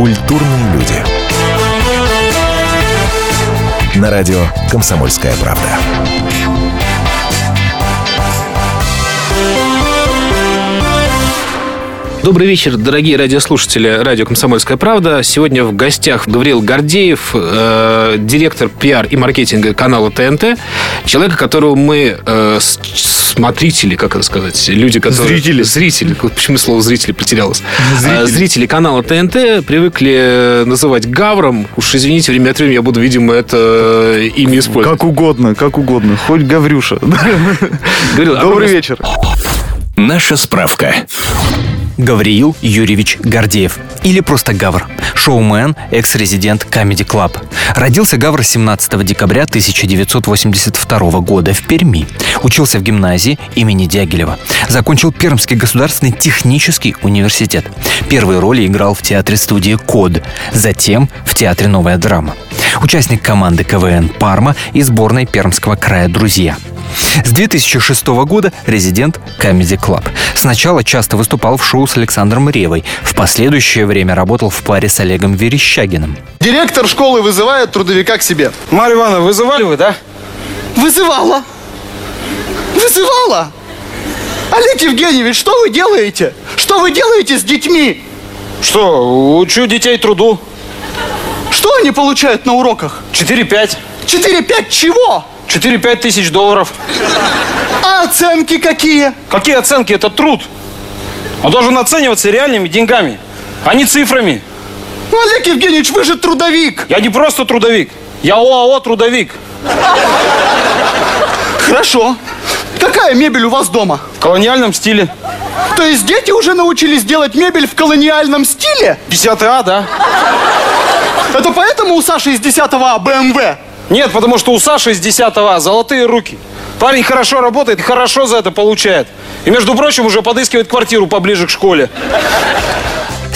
Культурные люди. На радио «Комсомольская правда». Добрый вечер, дорогие радиослушатели радио «Комсомольская правда». Сегодня в гостях Гавриил Гордеев, э, директор пиар и маркетинга канала ТНТ. Человека, которого мы э, смотрители, как это сказать, люди, которые... Зрители. Зрители. Почему слово зрители потерялось? Зрители. А, Зрители канала ТНТ привыкли называть Гавром. Уж извините, время от времени я буду, видимо, это имя использовать. Как угодно, как угодно. Хоть Гаврюша. Гавриил, а Добрый вы- вечер. Наша справка. Гавриил Юрьевич Гордеев, или просто Гавр, шоумен, экс-резидент Comedy Club. Родился Гавр 17 декабря 1982 года в Перми. Учился в гимназии имени Дягилева. Закончил Пермский государственный технический университет. Первые роли играл в театре-студии «Код», затем в театре «Новая драма». Участник команды КВН «Парма» и сборной Пермского края «Друзья». С 2006 года резидент Comedy Club. Сначала часто выступал в шоу с Александром Ревой. В последующее время работал в паре с Олегом Верещагиным. Директор школы вызывает трудовика к себе. Марья Ивановна, вызывали вы, да? Вызывала. Вызывала. Олег Евгеньевич, что вы делаете? Что вы делаете с детьми? Что, учу детей труду. Что они получают на уроках? 4-5. 4-5 чего? 4-5 тысяч долларов. А оценки какие? Какие оценки? Это труд. Он должен оцениваться реальными деньгами, а не цифрами. Ну, Олег Евгеньевич, вы же трудовик. Я не просто трудовик. Я ОАО трудовик. Хорошо. Какая мебель у вас дома? В колониальном стиле. То есть дети уже научились делать мебель в колониальном стиле? 50 А, да? Это поэтому у Саши из 10 А БМВ? Нет, потому что у Саши из 10 А золотые руки. Парень хорошо работает хорошо за это получает. И, между прочим, уже подыскивает квартиру поближе к школе.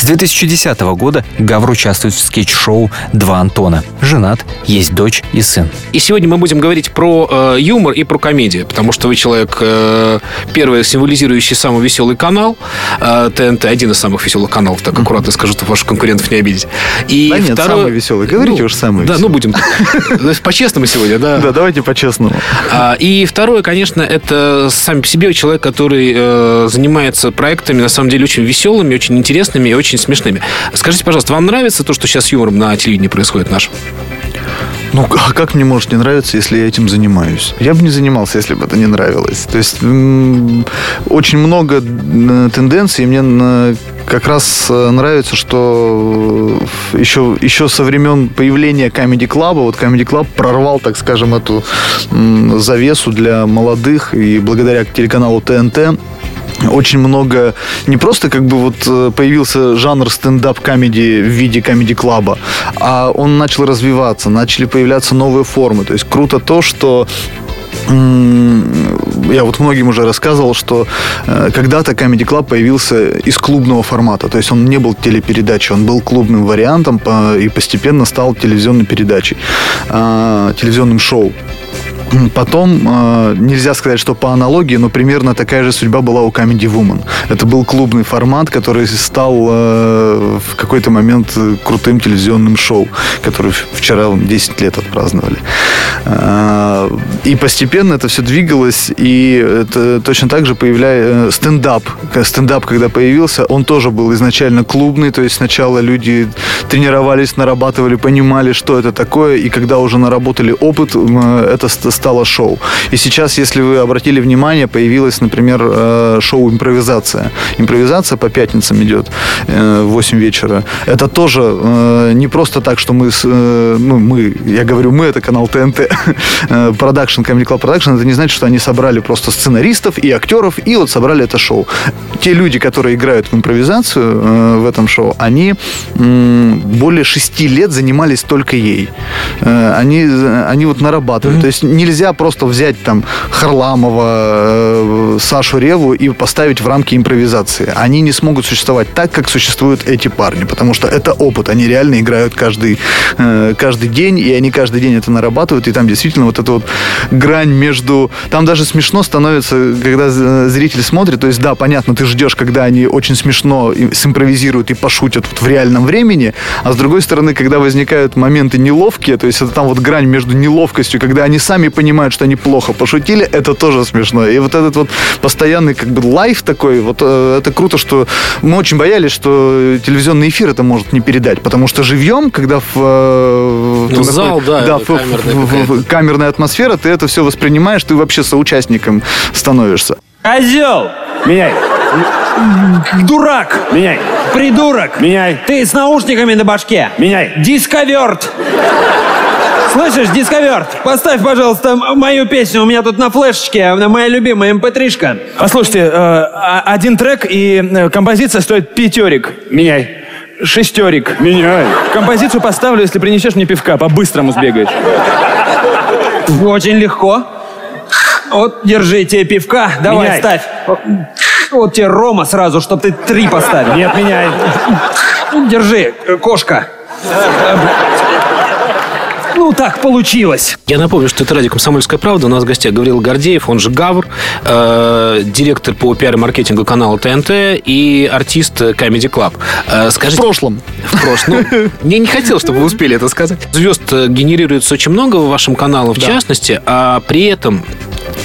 С 2010 года Гавр участвует в скетч-шоу «Два Антона». Женат, есть дочь и сын. И сегодня мы будем говорить про э, юмор и про комедию, потому что вы человек, э, первый, символизирующий самый веселый канал э, ТНТ, один из самых веселых каналов, так аккуратно скажу, чтобы ваших конкурентов не обидеть. И Да нет, самый веселый. Говорите уж самый Да, веселый. ну будем так. по-честному сегодня, да. Да, давайте по-честному. А, И второе, конечно, это сам по себе человек, который э, занимается проектами, на самом деле, очень веселыми, очень интересными и очень смешными. Скажите, пожалуйста, вам нравится то, что сейчас юмором на телевидении происходит нашем? Ну, а как мне может не нравиться, если я этим занимаюсь? Я бы не занимался, если бы это не нравилось. То есть очень много м, тенденций, и мне как раз э, нравится, что э, еще, еще со времен появления Comedy Club, вот Comedy Club прорвал, так скажем, эту завесу для молодых, и благодаря телеканалу ТНТ очень много, не просто как бы вот э, появился жанр стендап-комедии в виде комедий-клаба, а он начал развиваться, начали появляться новые формы. То есть круто то, что я вот многим уже рассказывал, что э, когда-то Comedy Club появился из клубного формата. То есть он не был телепередачей, он был клубным вариантом по- и постепенно стал телевизионной передачей, э, телевизионным шоу. Потом, э, нельзя сказать, что по аналогии, но примерно такая же судьба была у Comedy Woman. Это был клубный формат, который стал э, в какой-то момент э, крутым телевизионным шоу, который вчера 10 лет отпраздновали. Э, И постепенно это все двигалось, и это точно так же появляется стендап. К- Стендап, когда появился, он тоже был изначально клубный, то есть сначала люди тренировались, нарабатывали, понимали, что это такое, и когда уже наработали опыт, м, это ст- стало шоу. И сейчас, если вы обратили внимание, появилось, например, э, шоу «Импровизация». Импровизация по пятницам идет э, в 8 вечера. Это тоже э, не просто так, что мы, ну, мы, я говорю мы, это канал ТНТ, Production, Comedy Club Production, это не значит, что они собрали просто сценаристов и актеров, и вот собрали это шоу. Те люди, которые играют в импровизацию в этом шоу, они более шести лет занимались только ей. Они, они вот нарабатывают. То есть нельзя просто взять там Харламова, э, Сашу Реву и поставить в рамки импровизации. Они не смогут существовать так, как существуют эти парни, потому что это опыт. Они реально играют каждый, э, каждый день, и они каждый день это нарабатывают, и там действительно вот эта вот грань между... Там даже смешно становится, когда з- зритель смотрит, то есть, да, понятно, ты ждешь, когда они очень смешно симпровизируют и пошутят вот в реальном времени, а с другой стороны, когда возникают моменты неловкие, то есть это там вот грань между неловкостью, когда они сами понимают, что они плохо пошутили, это тоже смешно. И вот этот вот постоянный как бы лайф такой, вот э, это круто, что мы очень боялись, что телевизионный эфир это может не передать, потому что живьем, когда в, э, Ну, зал, наход- да, в- камерная в- в- камерная атмосфера, ты это все воспринимаешь, ты вообще соучастником становишься. Козел! Меняй. Дурак! Меняй. Придурок! Меняй. Ты с наушниками на башке! Меняй. Дисковерт! Слышишь, дисковерт? Поставь, пожалуйста, мою песню. У меня тут на флешечке моя любимая mp3-шка. Послушайте, э, а- один трек и э, композиция стоит пятерик. Меняй. Шестерик. Меняй. Композицию поставлю, если принесешь мне пивка, по-быстрому сбегаешь. Очень легко. Вот, держи тебе пивка, давай, Меняй. ставь. Вот тебе Рома сразу, чтоб ты три поставил. Нет, меняй. Держи, кошка. Так получилось. Я напомню, что это радио «Комсомольская правда». У нас в гостях Гаврил Гордеев, он же Гавр, э, директор по пиар и маркетингу канала ТНТ и артист Comedy Club. Э, скажите, В прошлом. В прошлом. Ну, я не хотел, чтобы вы успели это сказать. Звезд э, генерируется очень много в вашем канале, в частности, а при этом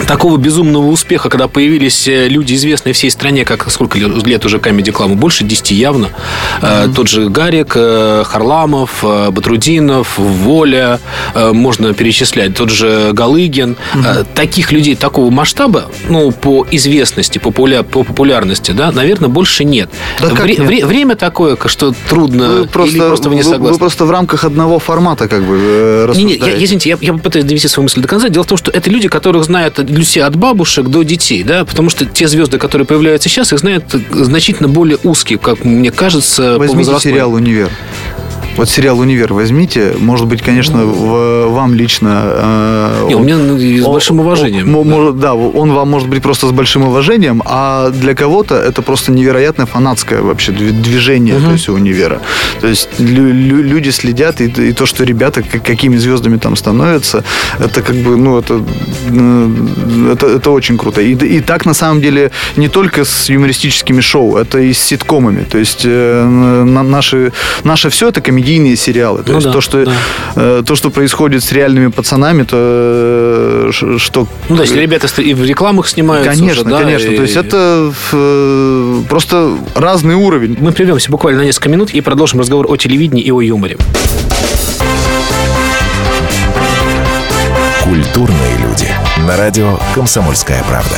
такого безумного успеха, когда появились э, люди, известные всей стране, как сколько лет уже Comedy Club, больше 10 явно. Э, Тот же Гарик, э, Харламов, Батрудинов, Воля, можно перечислять, тот же Галыгин. Э, Таких людей такого масштаба, ну, по известности, популя- по популярности, да, наверное, больше нет. Да Вре- нет? вре- время такое, что трудно, Вы просто, или просто вы не согласны? вы просто в рамках одного формата как бы Не, не, я, извините, я, я попытаюсь довести свою мысль до конца. Дело в том, что это люди, которых знают все от бабушек до детей, да, потому что те звезды, которые появляются сейчас, их знают значительно более узкие, как мне кажется, по Возьмите возрастной. сериал «Универ». Вот сериал «Универ» возьмите. Может быть, конечно, в- вам лично... э, Не, у меня ну, с большим уважением. он- да. мо- да, он вам может быть просто с большим уважением, а для кого-то это просто невероятное фанатское вообще дви- движение, то есть универа. То есть лю- лю- люди следят, и, и то, что ребята как- какими звездами там становятся, это как бы, ну, это, э, это, это очень круто. И, и так, на самом деле, не только с юмористическими шоу, это и с ситкомами. То есть э, на- наши, наше все это комедийные сериалы. То Ну есть да, то, что, да. э, то, что происходит с реальными пацанами, то э, что Ну, да, если ребята и в рекламах снимаются Конечно, уже, да, конечно. и- То есть это э, просто разный уровень. Мы прервемся буквально на несколько минут и продолжим разговор о телевидении и о юморе. Культурные люди. На радио «Комсомольская правда».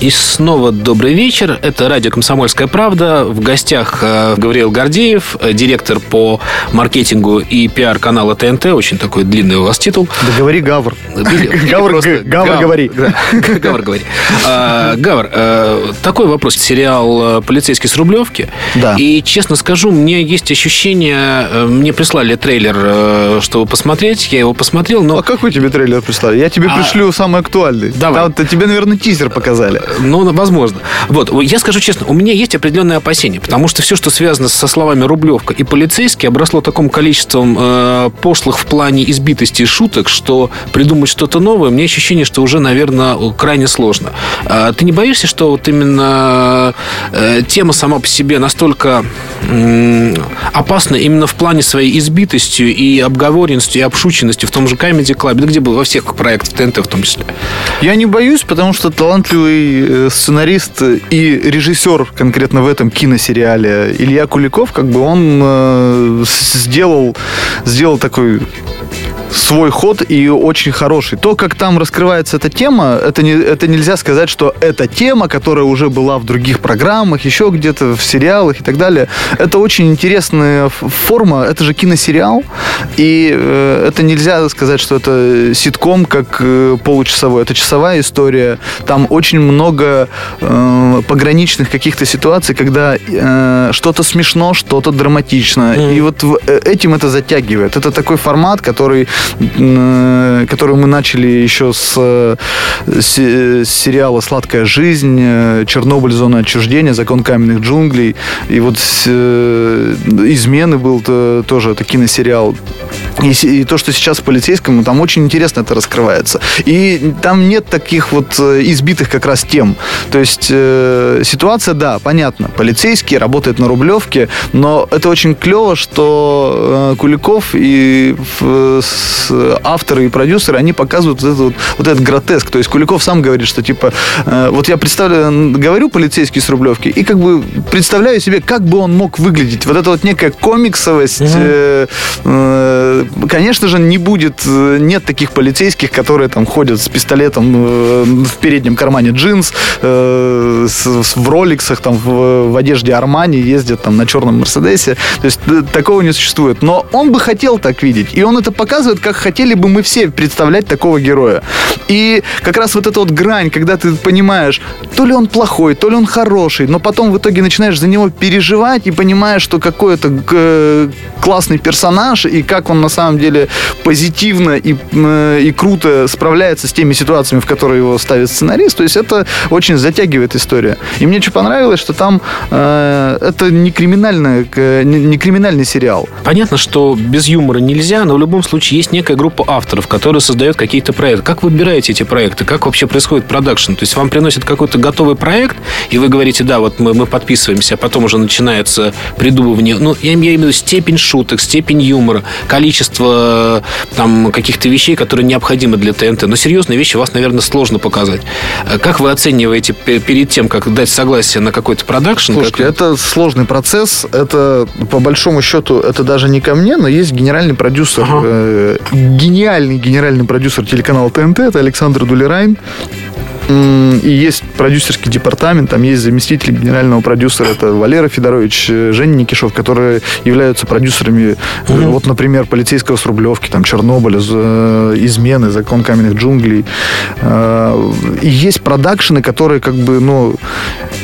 И снова добрый вечер. Это радио «Комсомольская правда». В гостях э, Гавриил Гордеев, э, директор по маркетингу и пиар канала ТНТ. Очень такой длинный у вас титул. Да говори Гавр. Или- Гавр, просто г- Гавр, говори. Гавр, говори. А, Гавр, э, такой вопрос. Сериал «Полицейский с Рублевки». Да. И, честно скажу, мне есть ощущение... Мне прислали трейлер, чтобы посмотреть. Я его посмотрел, но... А какой тебе трейлер прислали? Я тебе пришлю самый актуальный. Давай. Там-то тебе, наверное, тизер показали. Ну, возможно. Вот, я скажу честно, у меня есть определенные опасения, потому что все, что связано со словами «рублевка» и «полицейский», обросло таким количеством э, пошлых в плане избитости и шуток, что придумать что-то новое, мне ощущение, что уже, наверное, крайне сложно. А ты не боишься, что вот именно э, тема сама по себе настолько э, опасна именно в плане своей избитостью и обговоренностью и обшученностью в том же Comedy Club, да где был во всех проектах ТНТ в том числе? Я не боюсь, потому что талантливый э, сценарист и режиссер конкретно в этом киносериале Илья Куликов, как бы он э, сделал, сделал такой свой ход и очень хороший. То, как там раскрывается эта тема, это, не, это нельзя сказать, что это тема, которая уже была в других программах, еще где-то в сериалах и так далее. Это очень интересная форма, это же киносериал, и э, это нельзя сказать, что это ситком, как э, получасовой. Это часовая история. Там очень много э, пограничных каких-то ситуаций, когда э, что-то смешно, что-то драматично. Mm. И вот в, э, этим это затягивает. Это такой формат, который которую мы начали еще с, с сериала «Сладкая жизнь», «Чернобыль. Зона отчуждения», «Закон каменных джунглей». И вот э, «Измены» был тоже, это киносериал. И, и то, что сейчас в полицейском, там очень интересно это раскрывается. И там нет таких вот э, избитых как раз тем. То есть э, ситуация, да, понятно. Полицейский работает на Рублевке, но это очень клево, что э, Куликов и э, авторы и продюсеры, они показывают вот этот, вот, вот этот гротеск. То есть Куликов сам говорит, что типа, э, вот я представляю, говорю полицейский с Рублевки, и как бы представляю себе, как бы он мог выглядеть. Вот эта вот некая комиксовость, угу. э, э, конечно же, не будет, э, нет таких полицейских, которые там ходят с пистолетом э, в переднем кармане джинс, э, в роликсах, там, в, в одежде Армани, ездят там на черном Мерседесе. То есть такого не существует. Но он бы хотел так видеть. И он это показывает, как хотели бы мы все представлять такого героя. И как раз вот эта вот грань, когда ты понимаешь, то ли он плохой, то ли он хороший, но потом в итоге начинаешь за него переживать и понимаешь, что какой это классный персонаж и как он на самом деле позитивно и, э, и круто справляется с теми ситуациями, в которые его ставит сценарист. То есть это очень затягивает история. И мне что понравилось, что там э, это не, криминальный, не, не криминальный сериал. Понятно, что без юмора нельзя, но в любом случае есть некая группа авторов, которые создают какие-то проекты. Как вы выбираете эти проекты? Как вообще происходит продакшн? То есть вам приносят какой-то готовый проект, и вы говорите, да, вот мы, мы подписываемся, а потом уже начинается придумывание. Ну, я имею в виду степень шуток, степень юмора, количество там каких-то вещей, которые необходимы для ТНТ. Но серьезные вещи вас, наверное, сложно показать. Как вы оцениваете перед тем, как дать согласие на какой-то продакшн? Слушайте, как... это сложный процесс. Это, по большому счету, это даже не ко мне, но есть генеральный продюсер ага. Гениальный генеральный продюсер телеканала ТНТ, это Александр Дулерайн. И есть продюсерский департамент, там есть заместитель генерального продюсера, это Валера Федорович, э, Женя Никишов, которые являются продюсерами, угу. вот, например, полицейского с Рублевки, там, Чернобыля, э, измены, закон каменных джунглей. И есть продакшены, которые как бы, ну,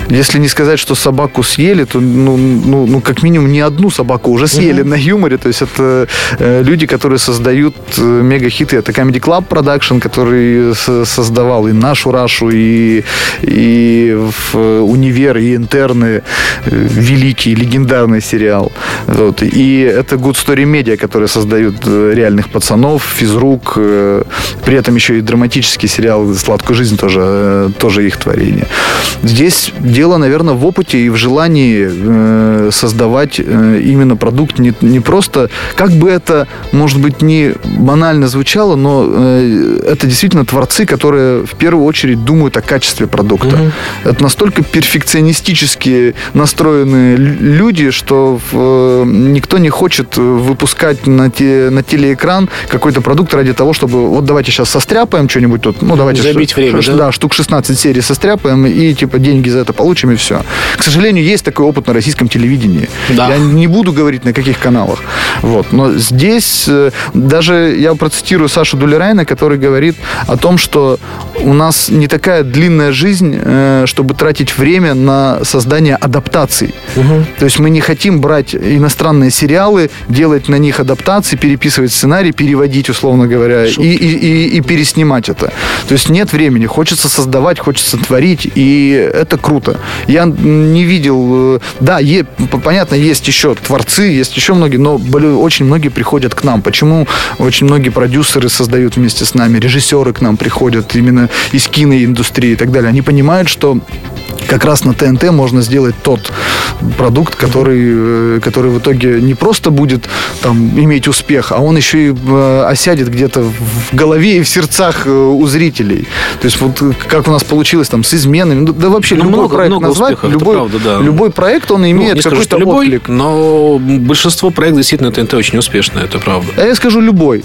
если не сказать, что собаку съели, то, ну, ну, ну как минимум, не одну собаку уже съели угу. на юморе. То есть это люди, которые создают мега-хиты. Это Comedy Club Production, который создавал и нашу Рашу, и, и в «Универ», и «Интерны», великий, легендарный сериал. Вот. И это Good Story Media, которые создают э, реальных пацанов, физрук, э, при этом еще и драматический сериал «Сладкую жизнь» тоже, э, тоже их творение. Здесь дело, наверное, в опыте и в желании создавать именно продукт не, не просто, как бы это, может быть, не банально звучало, но это действительно творцы, которые в первую очередь думают о качестве продукта. Угу. Это настолько перфекционистически настроенные люди, что в, никто не хочет выпускать на, те, на телеэкран какой-то продукт ради того, чтобы вот давайте сейчас состряпаем что-нибудь тут, ну давайте забить ш, время, ш, да? да, штук 16 серий состряпаем и типа деньги за это получим и все. К сожалению, есть такой опыт на российском телевидении. Да. Я не буду говорить на каких каналах. Вот. Но здесь э, даже я процитирую Сашу Дулерайна, который говорит о том, что у нас не такая длинная жизнь, э, чтобы тратить время на создание адаптаций. То есть мы не хотим брать иностранные сериалы, делать на них адаптации, переписывать сценарий, переводить, условно говоря, и, и, и- и переснимать это. То есть нет времени. Хочется создавать, хочется творить, и это круто. Я не видел... э, Да, е- понятно, есть еще творцы, есть еще многие, но очень многие приходят к нам. Почему очень многие продюсеры создают вместе с нами, режиссеры к нам приходят именно из киноиндустрии и так далее. Они понимают, что как раз на ТНТ можно сделать тот продукт, который, э, который в итоге не просто будет там иметь успех, а он еще и э, осядет где-то в голове и в сердцах э, у зрителей. То есть вот как у нас получилось там с изменами, ну, да вообще Ну, любой много- проект много назвать, успехов, любой, правда, да. любой проект он Ну, имеет скажу, какой-то любой, отклик. но большинство проектов действительно ТНТ очень успешно, это правда. А я скажу любой.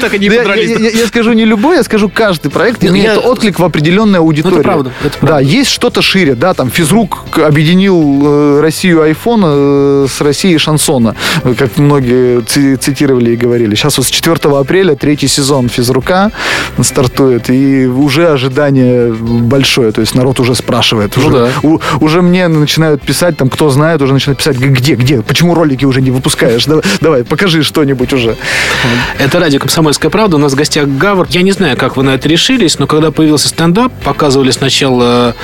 Так и не Да, я, подрались. я- скажу не любой, я скажу каждый проект имеет я- отклик в определенной аудитории. правда, это правда. Да, есть что-то шире, да, там физрук объединил э, Россию айфона э, с Россией шансона, э, как многие ци- цитировали и говорили. Сейчас вот с 4 апреля третий сезон физрука стартует, и уже ожидание большое, то есть народ уже спрашивает. Ну Уже, да. у- уже мне начинают писать, там, кто знает, уже начинают писать, где, где, почему ролики уже не выпускаешь? Давай, давай покажи что-нибудь уже. Это радио «Комсомольская правда». У нас в гостях Гавр. Я не знаю, как вы на это решились, но когда появился стендап, показывали сначала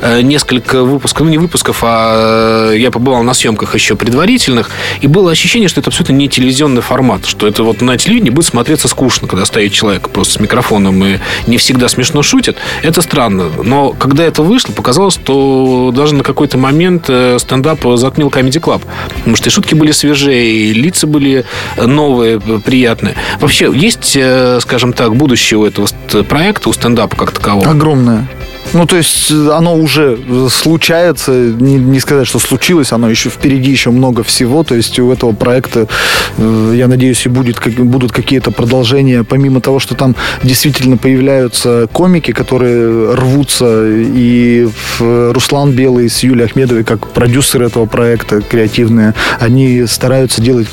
э, несколько выпусков, ну не выпусков, а э, я побывал на съемках еще предварительных, и было ощущение, что это абсолютно не телевизионный формат, что это вот на телевидении будет смотреться скучно, когда стоит человек просто с микрофоном и не всегда смешно шутит. Это странно. Но когда это вышло, показалось, что даже на какой-то момент э, стендап затмил Comedy Club. Потому что и шутки были свежие, и лица были новые, э, приятные. Вообще, есть, э, скажем так, будущее у этого проекта, у стендапа как такового? Огромное. Ну, то есть э, оно уже э, случается, не, не сказать, что случилось, оно еще впереди еще много всего, то есть у этого проекта, э, я надеюсь, и будет, как- будут какие-то продолжения, помимо того, что там действительно появляются комики, которые рвутся, и Руслан Белый с Юлией Ахмедовой, как продюсеры этого проекта креативные, они стараются делать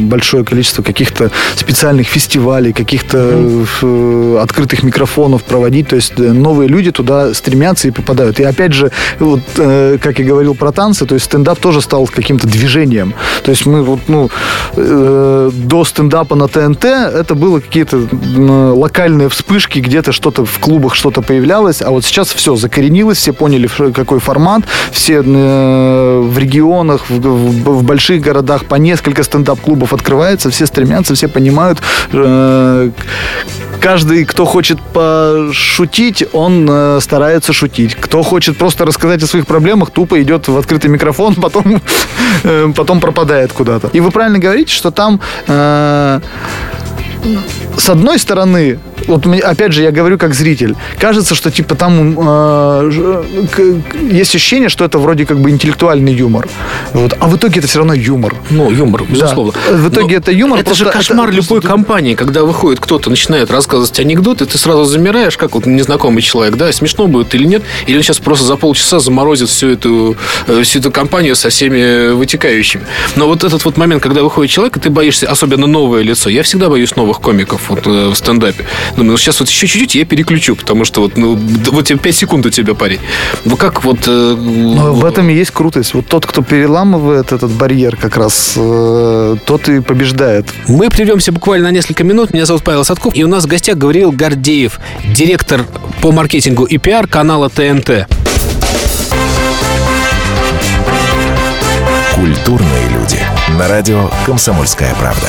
большое количество каких-то специальных фестивалей, каких-то э, открытых микрофонов проводить, то есть новые люди туда стремятся и попадают. И опять же, вот, э, как я говорил про танцы, то есть стендап тоже стал каким-то движением. То есть мы вот, ну, э, до стендапа на ТНТ это было какие-то м, локальные вспышки, где-то что-то в клубах что-то появлялось, а вот сейчас все закоренилось, все поняли, какой формат, все э, в регионах, в, в- в больших городах по несколько стендап-клубов открывается, все стремятся, все понимают, э, каждый, кто хочет пошутить, он э, старается шутить. Кто хочет просто рассказать о своих проблемах, тупо идет в открытый микрофон, потом, э, потом пропадает куда-то. И вы правильно говорите, что там э, с одной стороны, вот опять же, я говорю как зритель, кажется, что типа там э, есть ощущение, что это вроде как бы интеллектуальный юмор. Вот. А в итоге это все равно юмор. Ну, юмор, безусловно. Да. В итоге Но это юмор, Это же просто кошмар это любой просто- компании, когда выходит кто-то, начинает рассказывать анекдоты, ты сразу замираешь, как вот незнакомый человек, да, смешно будет или нет, или он сейчас просто за полчаса заморозит всю эту, э, всю эту компанию со всеми вытекающими. Но вот этот вот момент, когда выходит человек, и ты боишься, особенно новое лицо, я всегда боюсь новых комиков вот, э, в стендапе. Думаю, ну сейчас вот еще чуть-чуть, я переключу, потому что вот, ну, вот тебе 5 секунд у тебя, парень. Ну как вот... э, Но в этом и есть крутость. Вот тот, кто переламывает этот барьер, как раз э, тот и побеждает. Мы прервемся буквально на несколько минут. Меня зовут Павел Садков. И у нас в гостях Гавриил Гордеев, директор по маркетингу и пиар канала ТНТ. Культурные люди. На радио «Комсомольская правда».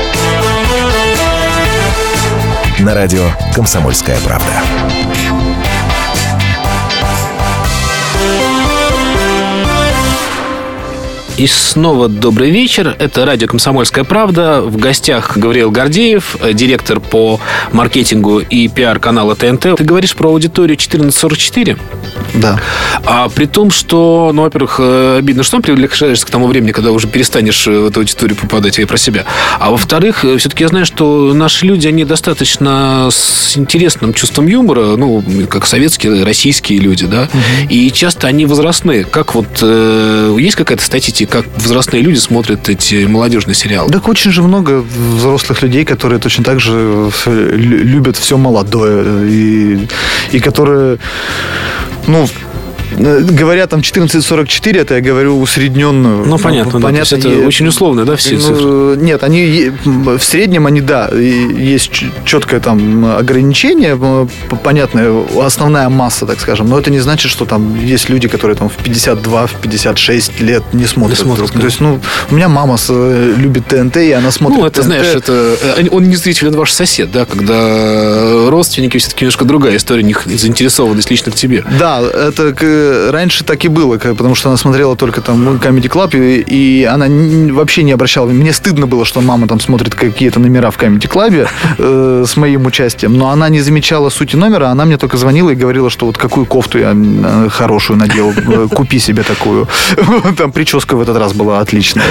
На радио «Комсомольская правда». И снова добрый вечер. Это радио «Комсомольская правда». В гостях Гавриил Гордеев, э, директор по маркетингу и пиар канала ТНТ. Ты говоришь про аудиторию 1444? Да. А при том, что, ну, во-первых, э, обидно, что приближаешься к тому времени, когда уже перестанешь э, в эту аудиторию попадать, я про себя. А во-вторых, все-таки я знаю, что наши люди, они достаточно с интересным чувством юмора, ну, как советские, российские люди, да, угу. и часто они возрастные. Как вот, э, есть какая-то статистика, как взрослые люди смотрят эти молодежные сериалы? Так очень же много взрослых людей, которые точно так же любят все молодое и, и которые ну, говоря там 1444, это я говорю усредненную. Ну, понятно. Ну, понятно да, это и, очень условно, да, все ну, цифры? Нет, они в среднем они, да, есть четкое там ограничение, понятно, основная масса, так скажем, но это не значит, что там есть люди, которые там в 52, в 56 лет не смотрят. Не смотрят. То есть, ну, у меня мама любит ТНТ, и она смотрит Ну, это, ТНТ. знаешь, это э, он не зритель, он ваш сосед, да, когда родственники все-таки немножко другая история, них заинтересованность лично в тебе. Да, это раньше так и было, потому что она смотрела только там Comedy Club, и, и она вообще не обращала. Мне стыдно было, что мама там смотрит какие-то номера в Comedy Club э, с моим участием, но она не замечала сути номера, она мне только звонила и говорила, что вот какую кофту я э, хорошую надел, э, купи себе такую. Там прическа в этот раз была отличная.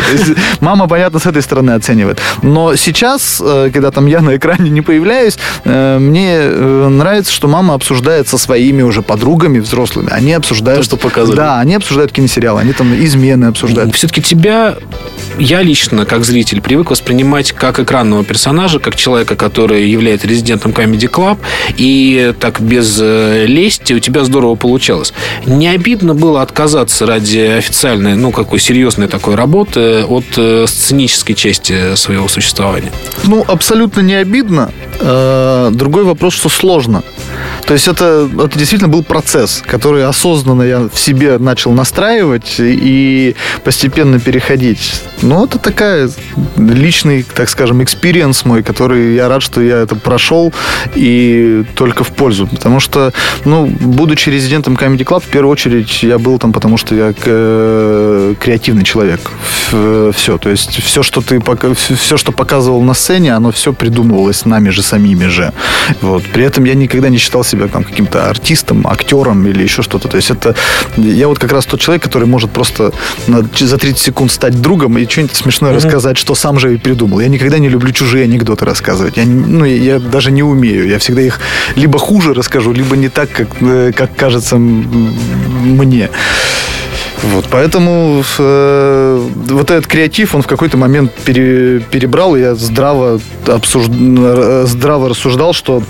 мама, понятно, с этой стороны оценивает. Но сейчас, э, когда там я на экране не появляюсь, мне нравится, что мама обсуждает со своими уже подругами взрослыми. Они обсуждают обсуждают... То, что показывают. Да, они обсуждают киносериалы, они там измены обсуждают. Все-таки тебя я лично, как зритель, привык воспринимать как экранного персонажа, как человека, который является резидентом Comedy Club, и так без э, лести у тебя здорово получалось. Не обидно было отказаться ради официальной, ну, какой серьезной такой работы от э, сценической части своего существования? Ну, абсолютно не обидно. Э, другой вопрос, что сложно. То есть это, это действительно был процесс, который осознанно я в себе начал настраивать и постепенно переходить. Но это такая личный, так скажем, experience мой, который я рад, что я это прошел и только в пользу. Потому что, ну, будучи резидентом Comedy Club, в первую очередь я был там, потому что я э, креативный человек. Все. То есть все, что ты все, что показывал на сцене, оно все придумывалось нами же самими же. Вот. При этом я никогда не считал себя там каким-то артистом, актером или еще что-то. То есть это я вот как раз тот человек, который может просто на, за 30 секунд стать другом и что-нибудь смешное mm-hmm. рассказать, что сам же и придумал. Я никогда не люблю чужие анекдоты рассказывать. Я, ну, я даже не умею. Я всегда их либо хуже расскажу, либо не так, как, э, как кажется мне. Вот, поэтому э, вот этот креатив, он в какой-то момент пере, перебрал, и я здраво, обсуж... здраво рассуждал, что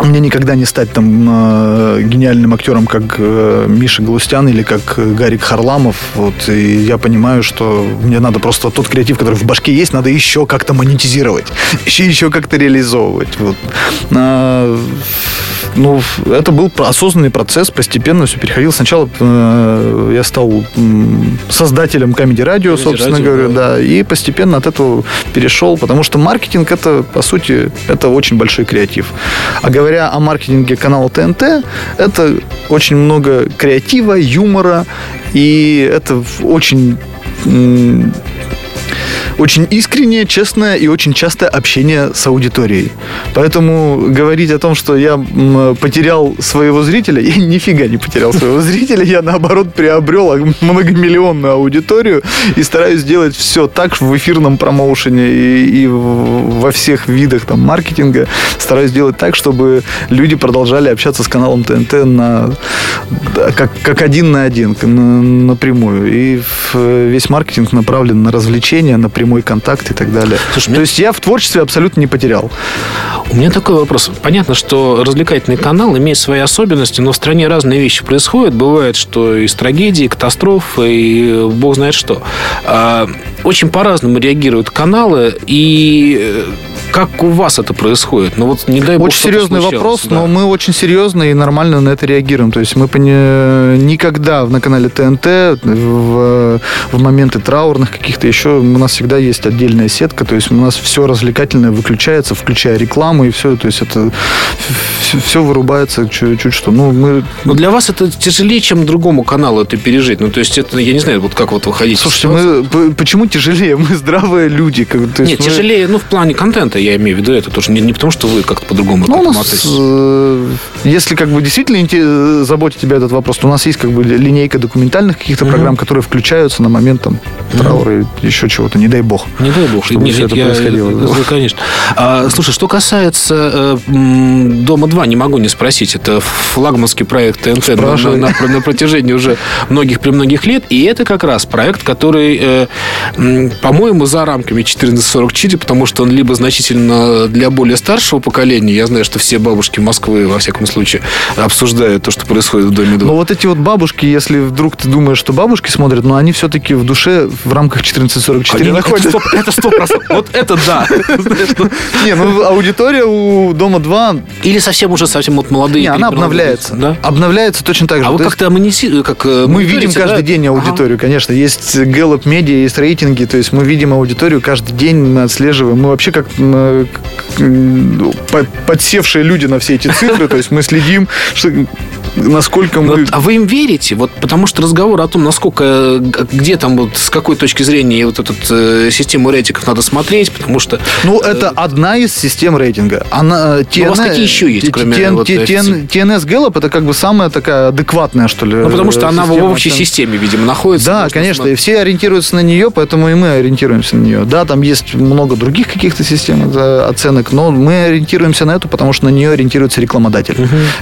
мне никогда не стать там э, гениальным актером, как э, Миша Галустян или как Гарик Харламов. Вот, и я понимаю, что мне надо просто тот креатив, который в башке есть, надо еще как-то монетизировать, еще, еще как-то реализовывать. Вот. А, ну, это был осознанный процесс, постепенно все переходил. Сначала э, я стал создателем Comedy Radio, собственно говоря, да. да, и постепенно от этого перешел, потому что маркетинг это, по сути, это очень большой креатив. А говоря о маркетинге канала ТНТ, это очень много креатива, юмора, и это очень очень искреннее, честное и очень частое общение с аудиторией. Поэтому говорить о том, что я потерял своего зрителя, я нифига не потерял своего зрителя, я наоборот приобрел многомиллионную аудиторию и стараюсь делать все так в эфирном промоушене и, и во всех видах там маркетинга стараюсь делать так, чтобы люди продолжали общаться с каналом ТНТ на как, как один на один на, напрямую. И весь маркетинг направлен на развлечения, на прямой контакт и так далее. Слушай, То меня... есть я в творчестве абсолютно не потерял. У меня такой вопрос. Понятно, что развлекательный канал имеет свои особенности, но в стране разные вещи происходят. Бывает, что из трагедии, катастрофы и бог знает что. А, очень по-разному реагируют каналы, и э, как у вас это происходит? Ну вот не дай бог, Очень серьезный вопрос, да. но мы очень серьезно и нормально на это реагируем. То есть мы никогда на канале ТНТ в, в моменты траурных каких-то еще у нас всегда есть отдельная сетка, то есть у нас все развлекательное выключается, включая рекламу и все, то есть это все, вырубается чуть-чуть что. Ну, мы... Но для вас это тяжелее, чем другому каналу это пережить. Ну, то есть это, я не знаю, вот как вот выходить. Слушайте, мы, почему тяжелее? Мы здравые люди. Как, то есть Нет, мы- тяжелее, ну, в плане контента, я имею в виду это тоже. Не, не потому, что вы как-то по-другому Ну, у нас, э, если как бы действительно инте- заботит тебя этот вопрос, то у нас есть как бы линейка документальных каких-то программ, которые включаются на момент там траура и еще чего-то, не дай бог. Не дай бог, чтобы Нет, все нет, это я- происходило. ну, конечно. А, слушай, что касается э, м, Дома-2, не могу не спросить. Это флагманский проект ТНТ на, на- на- на протяжении уже многих при многих лет. И это как раз проект, который, э, по-моему, за рамками 1444, потому что он либо значительно для более старшего поколения. Я знаю, что все бабушки Москвы, во всяком случае, обсуждают то, что происходит в Доме-2. Но вот эти вот бабушки, если вдруг ты думаешь, что бабушки смотрят, но они все-таки в душе в рамках 1444 Это находятся. сто- Это сто процентов. Вот это да. Ну, Не, ну аудитория у Дома 2, Или совсем уже совсем вот молодые. не, она обновляется. Да? Обновляется точно так же. А вы как-то амонисируете, как э, Мы видим каждый день аудиторию, конечно. Есть Gallup Media, есть рейтинги, то есть мы видим аудиторию каждый день, мы отслеживаем. Мы вообще как м, по- подсевшие люди на все эти цифры, то есть мы следим, что, насколько Ну, мы... вот, а вы им верите? Вот потому что разговор о том, насколько, э, где там, вот, с какой точки зрения вот эту э, систему рейтингов надо смотреть, потому что Ну, это одна из систем рейтинга. Она, э, Ну, у вас TN какие еще есть, кроме TN вот TN? TNS Gallup это как бы самая такая адекватная, что ли, ну, потому что э, она в общей системе, видимо, находится. Да, конечно, и все ориентируются на нее, поэтому и мы ориентируемся на нее. Да, там есть много других каких-то систем э, оценок, но мы ориентируемся на эту, потому что на нее ориентируется рекламодатель.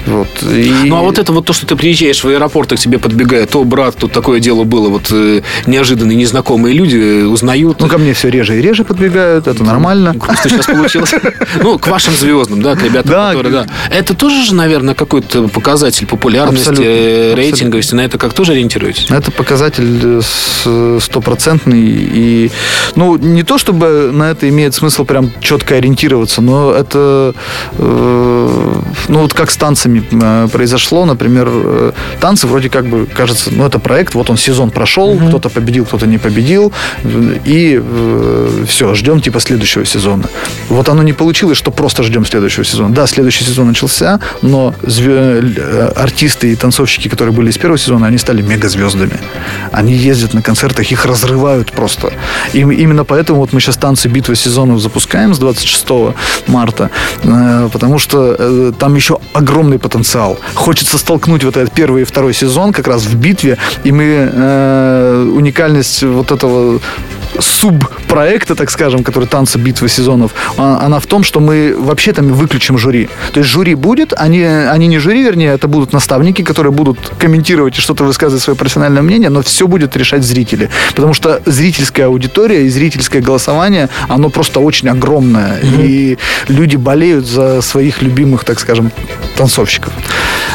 Вот. И- Ну, а вот это вот то, что ты приезжаешь в аэропорт, и к тебе подбегает, о, брат, тут такое дело было, вот э, неожиданные, незнакомые люди э, узнают. Ну, ко мне все реже и реже подбегают, это нормально. Грустно сейчас получилось. Ну, к вашим звездным, да, к ребятам, Да, которые, да. Это тоже же, наверное, какой-то показатель популярности, Абсолютно, э, абсолютно. рейтинговости. На это как тоже ориентируетесь? Это показатель э, стопроцентный. И, ну, не то чтобы на это имеет смысл прям четко ориентироваться, но это, э, ну, вот как с танцами э, произошло, например, танцы вроде как бы, кажется, ну, это проект, вот он сезон прошел, кто-то победил, кто-то не победил, э, и все, ждем типа следующего сезона. Вот оно не получилось, что просто ждем следующего сезона. Да, следующий сезон начался, но зве- э, артисты и танцовщики, которые были из первого сезона, они стали мегазвездами. Они ездят на концертах, их разрывают просто. И именно поэтому вот мы сейчас танцы битвы сезонов запускаем с 26 марта, э, потому что э, там еще огромный потенциал. Хочется столкнуть вот этот первый и второй сезон как раз в битве, и мы э, уникальность вот этого субпроекта, так скажем, который танцы битвы сезонов, а- она в том, что мы вообще там выключим жюри. То есть жюри будет, они, они не жюри, вернее, это будут наставники, которые будут комментировать и что-то высказывать свое профессиональное мнение, но все будет решать зрители. Потому что зрительская аудитория и зрительское голосование, оно просто очень огромное. И люди болеют за своих любимых, так скажем, танцовщиков.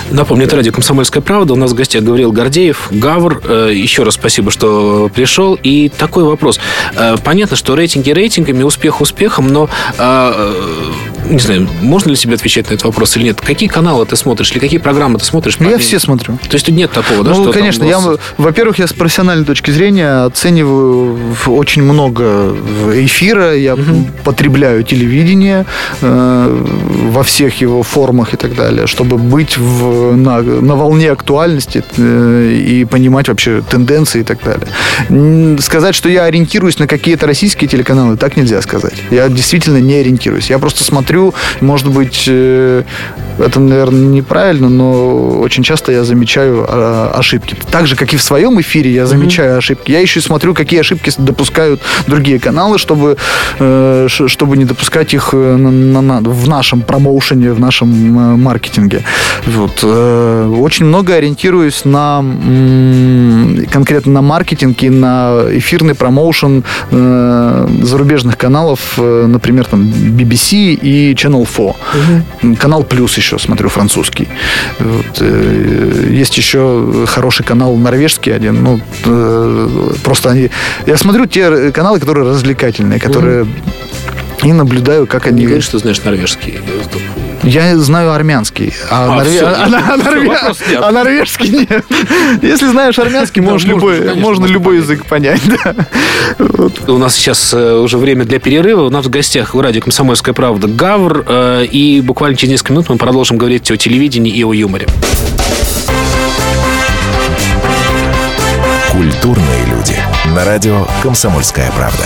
Напомню, это радио «Комсомольская правда». У нас в гостях Гавриил Гордеев, Гавр. Э, Еще раз спасибо, что пришел. И такой вопрос. Э, Понятно, что рейтинги рейтингами, успех успехом, но э, не знаю, можно ли себе отвечать на этот вопрос или нет? Какие каналы ты смотришь или какие программы ты смотришь? Ну, я все смотрю. То есть тут нет такого, да? ну, что конечно, я, во-первых, я с профессиональной точки зрения оцениваю очень много эфира, я потребляю телевидение э, во всех его формах и так далее, чтобы быть в, на, на волне актуальности э, и понимать вообще тенденции и так далее. Сказать, что я ориентируюсь на какие-то российские телеканалы, так нельзя сказать. Я действительно не ориентируюсь. Я просто смотрю, может быть, э, это, наверное, неправильно, но очень часто я замечаю э, ошибки. Так же, как и в своем эфире я замечаю ошибки. Я еще и смотрю, какие ошибки допускают другие каналы, чтобы, э, чтобы не допускать их э, на- на- на- в нашем промоушене, в нашем маркетинге. Вот. Очень много ориентируюсь на конкретно на маркетинг и на эфирный промоушен зарубежных каналов, например, там BBC и Channel 4. Канал Плюс еще смотрю французский. Вот, э, Есть еще хороший канал норвежский один. Ну, э, просто они... Я смотрю те каналы, которые развлекательные, которые... И наблюдаю, как Не они... говоришь, что знаешь норвежский. Я вот знаю армянский, а, А, норве- всё, а- а- норве- нет. а норвежский нет. Если знаешь армянский, можешь можно, любой, конечно, можно можно любой понять. язык понять. да. У нас сейчас э, уже время для перерыва. У нас в гостях в радио «Комсомольская правда» Гавр. э, И буквально через несколько минут мы продолжим говорить о телевидении и о юморе. Культурные люди. На радио «Комсомольская правда».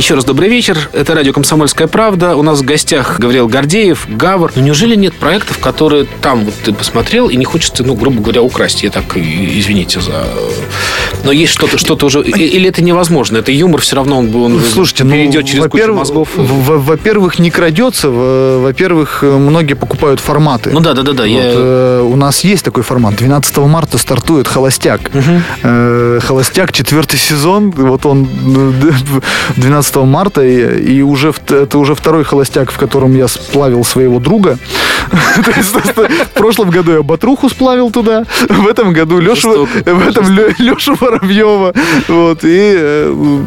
Еще раз добрый вечер. Это радио «Комсомольская правда». У нас в гостях Гавриил Гордеев, Гавр. Ну, неужели нет проектов, которые там вот ты посмотрел и не хочется, ну, грубо говоря, украсть? Я так, извините за... Но есть что-то, что-то уже... Или это невозможно? Это юмор все равно, он, он Слушайте, перейдет ну, через кучу мозгов? Во-первых, не крадется. Во-первых, многие покупают форматы. Ну, да, да, да. да вот, я... у нас есть такой формат. 12 марта стартует «Холостяк». Угу. «Холостяк» четвертый сезон. Вот он э, 12 15 марта, и, и уже это уже второй холостяк, в котором я сплавил своего друга. В прошлом году я Батруху сплавил туда, в этом году Лешу, в этом Лешу Воробьева. Вот, и э,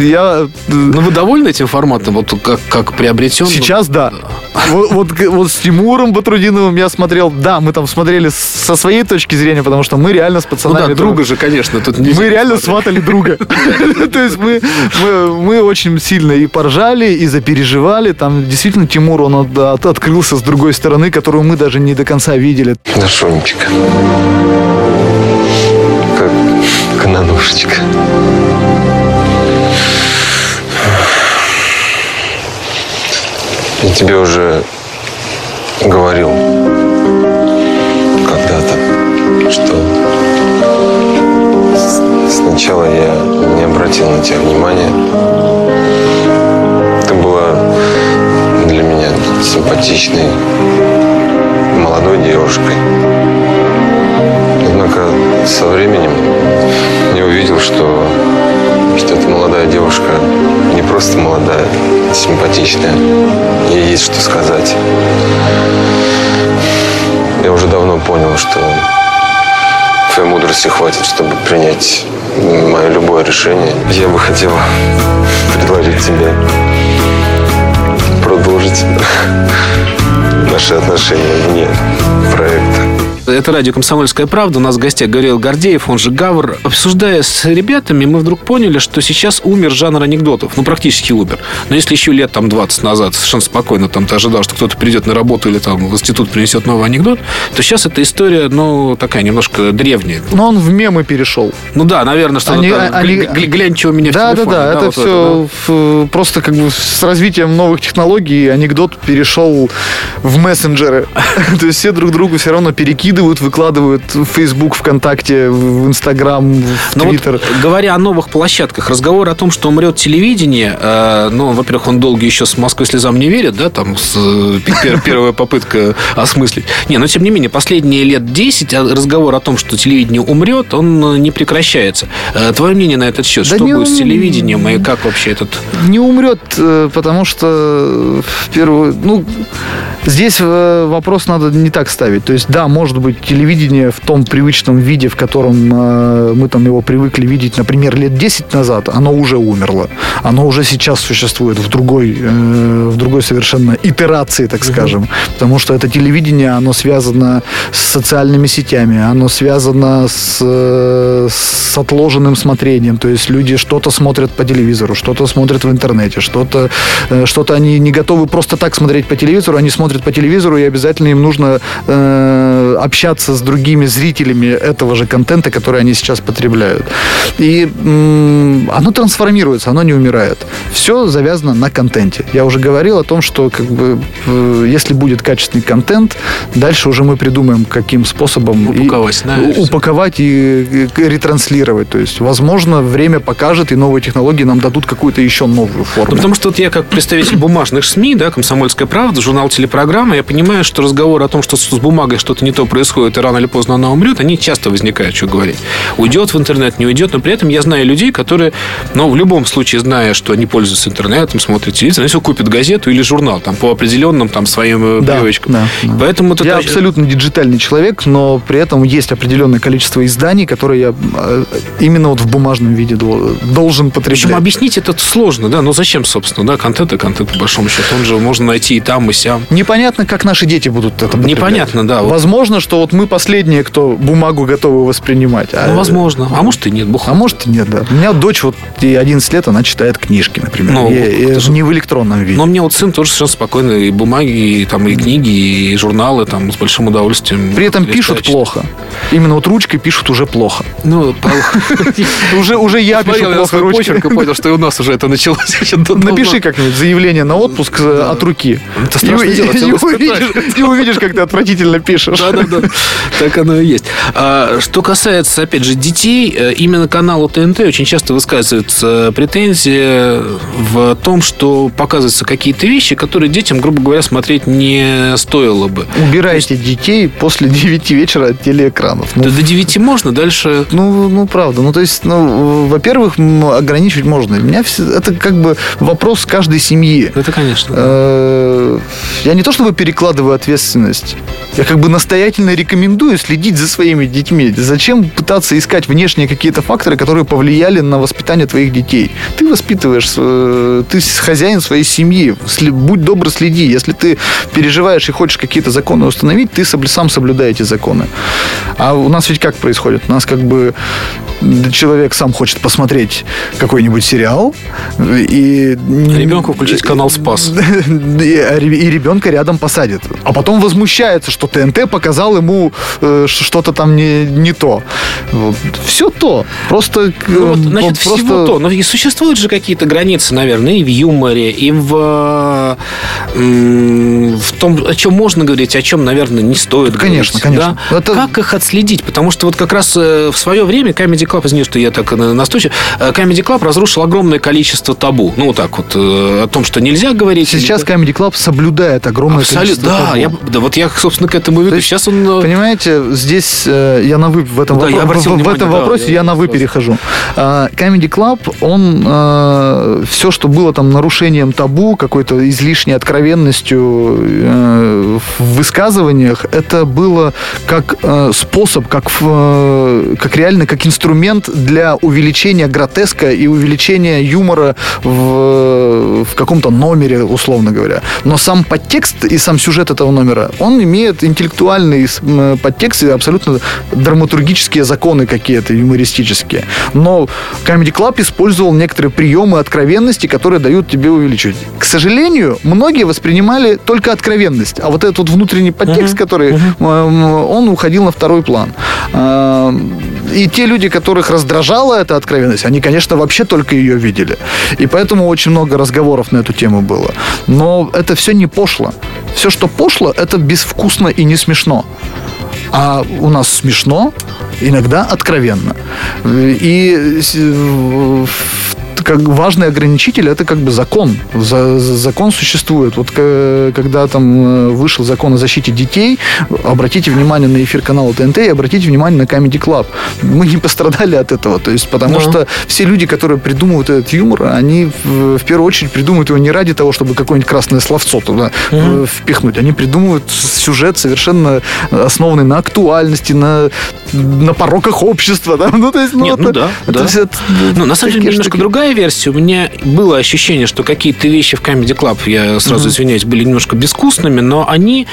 я... Ну, вы довольны этим форматом, вот как, как приобретен? Сейчас, да. Вот, вот, с Тимуром Батрудиновым я смотрел, да, мы там смотрели со своей точки зрения, потому что мы реально с пацанами... Ну да, друга же, конечно, тут Мы реально сватали друга. То есть мы, мы очень сильно и поржали, и запереживали. Там действительно Тимур, он от- от- открылся с другой стороны, которую мы даже не до конца видели. Дашонечка. Как кананушечка. Я тебе уже говорил когда-то, что сначала я не обратил на тебя внимания. Симпатичной, молодой девушкой. Однако со временем я увидел, что, что эта молодая девушка не просто молодая, а симпатичная. Ей есть что сказать. Я уже давно понял, что твоей мудрости хватит, чтобы принять мое любое решение. Я бы хотел предложить тебе продолжить наши отношения вне проекта. Это радио «Комсомольская правда». У нас в гостях Гавриил Гордеев, он же Гавр. Обсуждая с ребятами, мы вдруг поняли, что сейчас умер жанр анекдотов. Ну, практически умер. Но если еще лет там 20 назад совершенно спокойно там ты ожидал, что кто-то придет на работу или там в институт принесет новый анекдот, то сейчас эта история, ну, такая немножко древняя. Но он в мемы перешел. Ну да, наверное, что-то Они- там, они- гля- гля- глянь, что у меня в Да, да, телефоне. да, это вот все в- просто как бы с развитием новых технологий анекдот перешел в мессенджеры. То есть все друг другу все равно перекидывают, выкладывают в Facebook, ВКонтакте, в Инстаграм, в вот, Твиттер. говоря о новых площадках, разговор о том, что умрет телевидение, э, ну, во-первых, он долго еще с Москвой слезам не верит, да, там с, э, пер- первая попытка осмыслить. Не, но тем не менее, последние лет 10 а разговор о том, что телевидение умрет, он э, не прекращается. Э, Твое мнение на этот счет? Да что будет с ум- телевидением и как вообще этот... Не умрет, э, потому что в первую, ну, здесь вопрос надо не так ставить. То есть, да, может быть, телевидение в том привычном виде, в котором э, мы там его привыкли видеть, например, лет 10 назад, оно уже умерло. Оно уже сейчас существует в другой, э, в другой совершенно итерации, так скажем. Потому что это телевидение, оно связано с социальными сетями, оно связано с, э, с отложенным смотрением. То есть люди что-то смотрят по телевизору, что-то смотрят в интернете, что-то э, что-то они не готовы просто так смотреть по телевизору, они смотрят по телевизору, и обязательно им нужно э, общаться общаться с другими зрителями этого же контента, который они сейчас потребляют. И м, оно трансформируется, оно не умирает. Все завязано на контенте. Я уже говорил о том, что как бы, э, если будет качественный контент, дальше уже мы придумаем, каким способом и- Упаковать, и упаковать и э, ретранслировать. То есть, возможно, время покажет, и новые технологии нам дадут какую-то еще новую форму. Ну, потому что вот я как представитель бумажных СМИ, да, «Комсомольская правда», журнал «Телепрограмма», я понимаю, что разговоры о том, что с бумагой что-то не то происходит, и рано или поздно она умрет, они часто возникают, что говорить. Уйдет в интернет, не уйдет, но при этом я знаю людей, которые, ну, в любом случае, зная, что они пользуются интернетом, смотрят телевизор, они все купят газету или журнал, там, по определенным там своим э, Да, привычкам. да, да. Поэтому это Я очень- абсолютно диджитальный человек, но при этом есть определенное количество изданий, которые я э, именно вот в бумажном виде дол- должен потреблять. Причем объяснить это сложно, да, ну зачем, собственно, да, контент и контент, по большому счету, он же можно найти и там, и сям. Непонятно, как наши дети будут это потреблять. Непонятно, да. вот. Возможно, что вот мы последние, кто бумагу готовы воспринимать. А, Ну, возможно. А может и нет, бог. а может и нет, да. У меня дочь вот ей 11 лет, она читает книжки, например. Ну, И- и это же- не в электронном виде. Но у меня вот сын тоже совершенно спокойно и бумаги, и, там, и книги, и журналы там с большим удовольствием. При этом пишут читает. плохо. Именно вот ручкой пишут уже плохо. Ну, Уже, уже я пишу я плохо ручкой. понял, что и у нас уже это началось. Напиши как-нибудь заявление на отпуск э, от руки. Это дело, и- увидишь, как ты отвратительно пишешь. Да, да. Так оно и есть. А, что касается, опять же, детей, э, именно каналу ТНТ очень часто высказывается претензия в том, что показываются какие-то вещи, которые детям, грубо говоря, смотреть не стоило бы. Убирайте детей после 9 вечера от телеэкранов. Ну, До, до 9 можно, дальше... Ну, ну, правда. Ну, то есть, ну, во-первых, ограничивать можно. У меня все, это как бы вопрос каждой семьи. Это, конечно. Э, Я не то чтобы перекладываю ответственность. Я как бы настоятельно рекомендую следить за своими детьми. Зачем пытаться искать внешние какие-то факторы, которые повлияли на воспитание твоих детей? Ты воспитываешь, э, ты хозяин своей семьи. Будь добр, следи. Если ты переживаешь и хочешь какие-то законы установить, ты сам соблюдай эти законы. А у нас ведь как происходит? У нас как бы человек сам хочет посмотреть какой-нибудь сериал и... Ребенку включить канал «Спас». И, а и ребенка рядом посадит. А потом возмущается, что ТНТ показал ему э, что-то там не, не то. Все то. Просто... Ну, вот, э, значит, просто- всего то. Но и существуют же какие-то границы, наверное, и в юморе, и в, в том, о чем можно говорить, о чем, наверное, не стоит Конечно, говорить. конечно. да? Это- Как их отследить? Потому что вот как раз э, в свое время Comedy Club, извини, что я так настойчив, э, Comedy Club разрушил огромное количество табу. Ну, вот так вот, э, о том, что нельзя говорить. Сейчас Comedy Club соблюдает огромное Абсолютно, количество да, табу. я, да, вот я, собственно, к этому веду. Есть, Сейчас он... Понимаете, здесь э, я на вы в этом, Да, вопро- в- в внимание, этом да, вопросе я- я, на вы перехожу. А, Comedy Club, он все, что было там нарушением табу, какой-то излишней откровенностью э, в высказываниях, это было как э, способ, как, э, как реально как инструмент для увеличения гротеска и увеличения юмора в, в каком-то номере, условно говоря. Но сам подтекст и сам сюжет этого номера, он имеет интеллектуальный подтекст и абсолютно драматургические законы какие-то, юмористические. Но Comedy Club использовал некоторые приемы откровенности, которые дают тебе увеличивать. К сожалению, многие воспринимали только откровенность, а вот этот вот внутренний подтекст, который м, он уходил на второй план. А, И те люди, которых раздражала эта откровенность, они, конечно, вообще только ее видели. И поэтому очень много разговоров на эту тему было. Но это все не пошло. Все, что пошло, это безвкусно и не смешно. А у нас смешно, иногда откровенно. И как важный ограничитель это как бы закон. За- за- закон существует. Вот к- когда там э, вышел закон о защите детей, обратите внимание на эфир канала ТНТ и обратите внимание на Comedy Club. Мы не пострадали от этого. То есть, потому Да. что все люди, которые придумывают этот юмор, они в, в первую очередь придумывают его не ради того, чтобы какое-нибудь красное словцо туда э, впихнуть. Они придумывают сюжет совершенно основанный на актуальности, на на пороках общества, да? Ну, то есть, ну, Нет, ну да, это, да. это- это Ну, на самом деле, немножко другая версия. У меня было ощущение, что какие-то вещи в Comedy Club, я сразу извиняюсь, были немножко безвкусными, но они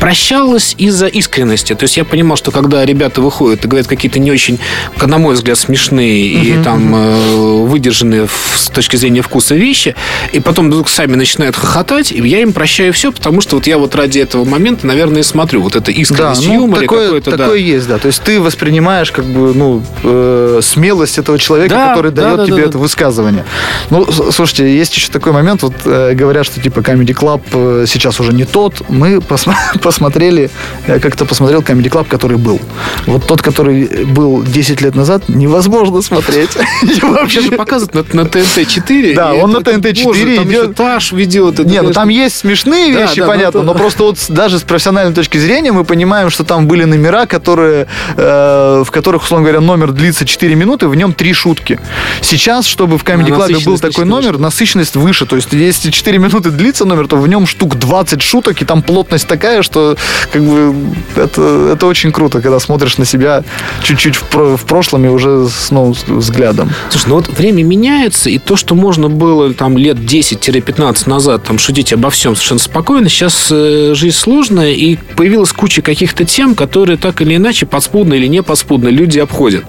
прощалось из-за искренности. То есть я понимал, что когда ребята выходят и говорят какие-то не очень, на мой взгляд, смешные и там э, выдержанные с точки зрения вкуса вещи, и потом вдруг сами начинают хохотать, и я им прощаю все, потому что вот я вот ради этого момента, наверное, и смотрю. Вот это Да, искренность ну, юмора, такое, какое-то, да. такое есть, да. То есть ты воспринимаешь как бы, ну, э, смелость этого человека, Да, который да, дает да, тебе да, это да. Высказывание. Ну, слушайте, есть еще такой момент, вот э, говорят, что типа Comedy Club э, сейчас уже не тот. Мы посма- посмотрели, я как-то посмотрел Comedy Club, который был. Вот тот, который был 10 лет назад, невозможно смотреть. Вообще- же показывают на, на ТНТ-4. Да, он на ТНТ-4 боже, там идет. Таш ведет. это, Не, ну там есть смешные вещи, понятно, но просто вот даже с профессиональной точки зрения мы понимаем, что там были номера, которые, э, в которых, условно говоря, номер длится 4 минуты, в нем 3 шутки. Сейчас, чтобы в Comedy А, Club был такой номер, насыщенность выше. То есть, если 4 минуты длится номер, то в нем штук 20 шуток, и там плотность такая, что как бы это, это очень круто, когда смотришь на себя чуть-чуть в, в прошлом и уже с новым взглядом. Слушай, ну вот время меняется, и то, что можно было там лет 10-15 назад там шутить обо всем совершенно спокойно, сейчас э, жизнь сложная, и появилась куча каких-то тем, которые так или иначе подспудно или не подспудно люди обходят.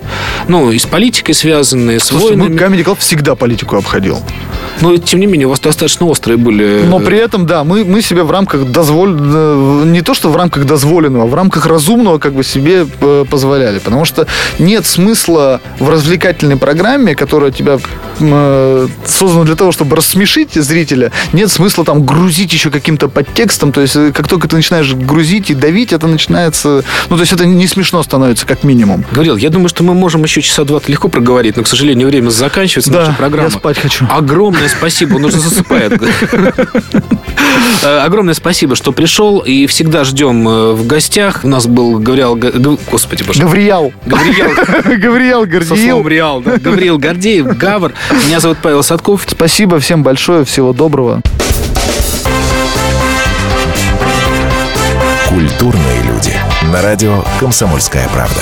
Ну, и с политикой связанные, с Слушайте, мы войнами. Comedy Club всегда политику обходил. Но, тем не менее, у вас достаточно острые были... Но э, при этом, да, мы, мы себе в рамках дозволь... э, не то, что в рамках дозволенного, а в рамках разумного как бы себе э, позволяли. Потому что нет смысла в развлекательной программе, которая тебя э, создана для того, чтобы рассмешить зрителя, нет смысла там грузить еще каким-то подтекстом. То есть, как только ты начинаешь грузить и давить, это начинается... Ну, то есть, это не смешно становится, как минимум. Говорил, я думаю, что мы можем еще часа два легко проговорить, но, к сожалению, время заканчивается, Да, программа. я спать хочу. Огромное спасибо, он уже засыпает. Э, Огромное спасибо, что пришел, и всегда ждем э, в гостях. У нас был Гавриал... Га- Га- Господи, боже. Гавриал. Гавриал Со Гордиил. словом Реал, да. Гавриил Гордеев, Гавр. Меня зовут Павел Садков. Спасибо всем большое, всего доброго. Культурные люди. На радио «Комсомольская правда».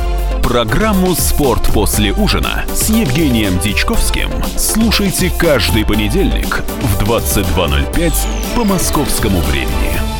Программу «Спорт после ужина» с Евгением Дичковским слушайте каждый понедельник в 22.05 по московскому времени.